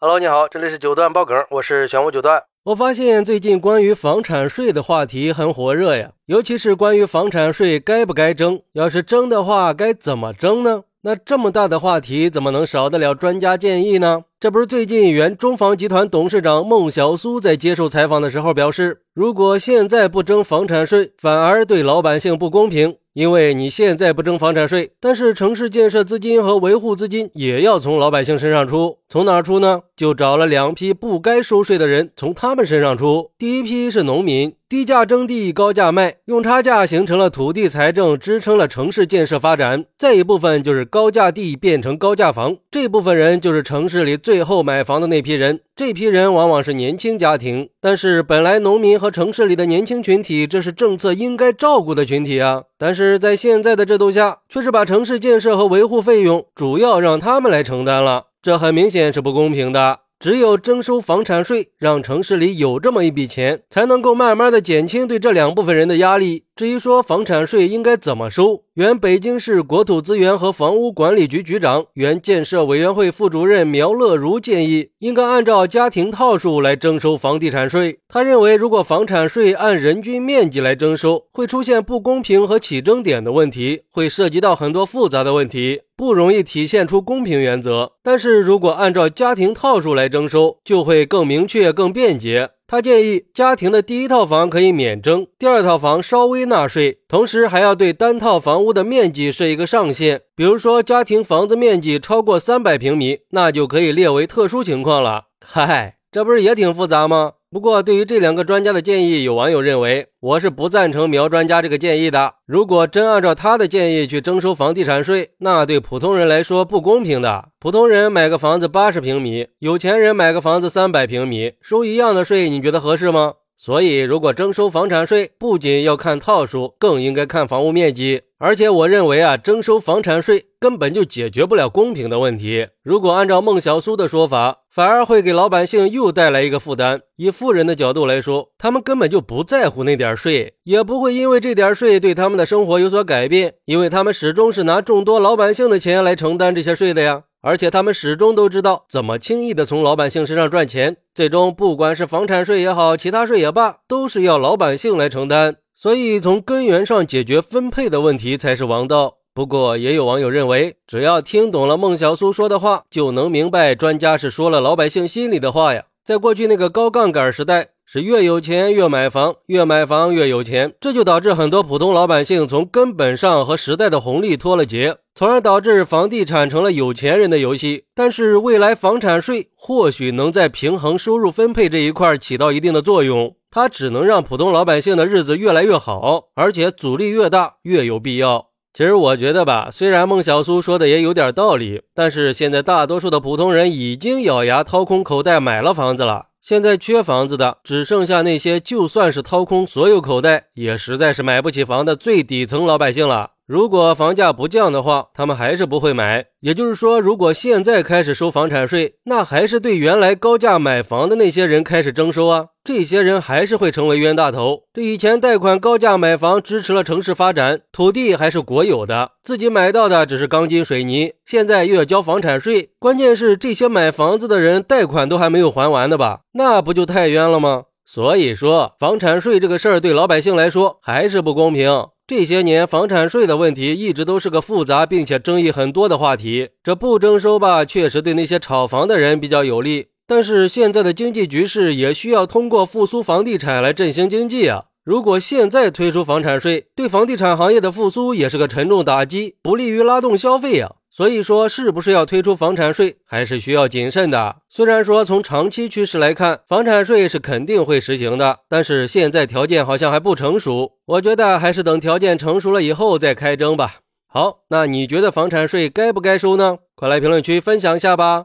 Hello，你好，这里是九段爆梗，我是玄武九段。我发现最近关于房产税的话题很火热呀，尤其是关于房产税该不该征，要是征的话，该怎么征呢？那这么大的话题，怎么能少得了专家建议呢？这不是最近原中房集团董事长孟小苏在接受采访的时候表示，如果现在不征房产税，反而对老百姓不公平。因为你现在不征房产税，但是城市建设资金和维护资金也要从老百姓身上出，从哪出呢？就找了两批不该收税的人，从他们身上出。第一批是农民，低价征地，高价卖，用差价形成了土地财政，支撑了城市建设发展。再一部分就是高价地变成高价房，这部分人就是城市里最后买房的那批人。这批人往往是年轻家庭，但是本来农民和城市里的年轻群体，这是政策应该照顾的群体啊。但是在现在的制度下，却是把城市建设和维护费用主要让他们来承担了，这很明显是不公平的。只有征收房产税，让城市里有这么一笔钱，才能够慢慢的减轻对这两部分人的压力。至于说房产税应该怎么收，原北京市国土资源和房屋管理局局长、原建设委员会副主任苗乐如建议，应该按照家庭套数来征收房地产税。他认为，如果房产税按人均面积来征收，会出现不公平和起征点的问题，会涉及到很多复杂的问题，不容易体现出公平原则。但是如果按照家庭套数来征收，就会更明确、更便捷。他建议家庭的第一套房可以免征，第二套房稍微纳税，同时还要对单套房屋的面积设一个上限。比如说，家庭房子面积超过三百平米，那就可以列为特殊情况了。嗨，这不是也挺复杂吗？不过，对于这两个专家的建议，有网友认为，我是不赞成苗专家这个建议的。如果真按照他的建议去征收房地产税，那对普通人来说不公平的。普通人买个房子八十平米，有钱人买个房子三百平米，收一样的税，你觉得合适吗？所以，如果征收房产税，不仅要看套数，更应该看房屋面积。而且，我认为啊，征收房产税根本就解决不了公平的问题。如果按照孟小苏的说法，反而会给老百姓又带来一个负担。以富人的角度来说，他们根本就不在乎那点税，也不会因为这点税对他们的生活有所改变，因为他们始终是拿众多老百姓的钱来承担这些税的呀。而且他们始终都知道怎么轻易的从老百姓身上赚钱，最终不管是房产税也好，其他税也罢，都是要老百姓来承担。所以从根源上解决分配的问题才是王道。不过也有网友认为，只要听懂了孟小苏说的话，就能明白专家是说了老百姓心里的话呀。在过去那个高杠杆时代。是越有钱越买房，越买房越有钱，这就导致很多普通老百姓从根本上和时代的红利脱了节，从而导致房地产成了有钱人的游戏。但是未来房产税或许能在平衡收入分配这一块起到一定的作用，它只能让普通老百姓的日子越来越好，而且阻力越大越有必要。其实我觉得吧，虽然孟小苏说的也有点道理，但是现在大多数的普通人已经咬牙掏空口袋买了房子了。现在缺房子的只剩下那些就算是掏空所有口袋，也实在是买不起房的最底层老百姓了。如果房价不降的话，他们还是不会买。也就是说，如果现在开始收房产税，那还是对原来高价买房的那些人开始征收啊。这些人还是会成为冤大头。这以前贷款高价买房，支持了城市发展，土地还是国有的，自己买到的只是钢筋水泥，现在又要交房产税。关键是这些买房子的人贷款都还没有还完的吧？那不就太冤了吗？所以说，房产税这个事儿对老百姓来说还是不公平。这些年，房产税的问题一直都是个复杂并且争议很多的话题。这不征收吧，确实对那些炒房的人比较有利。但是现在的经济局势也需要通过复苏房地产来振兴经济啊！如果现在推出房产税，对房地产行业的复苏也是个沉重打击，不利于拉动消费啊！所以说，是不是要推出房产税，还是需要谨慎的。虽然说从长期趋势来看，房产税是肯定会实行的，但是现在条件好像还不成熟。我觉得还是等条件成熟了以后再开征吧。好，那你觉得房产税该不该收呢？快来评论区分享一下吧！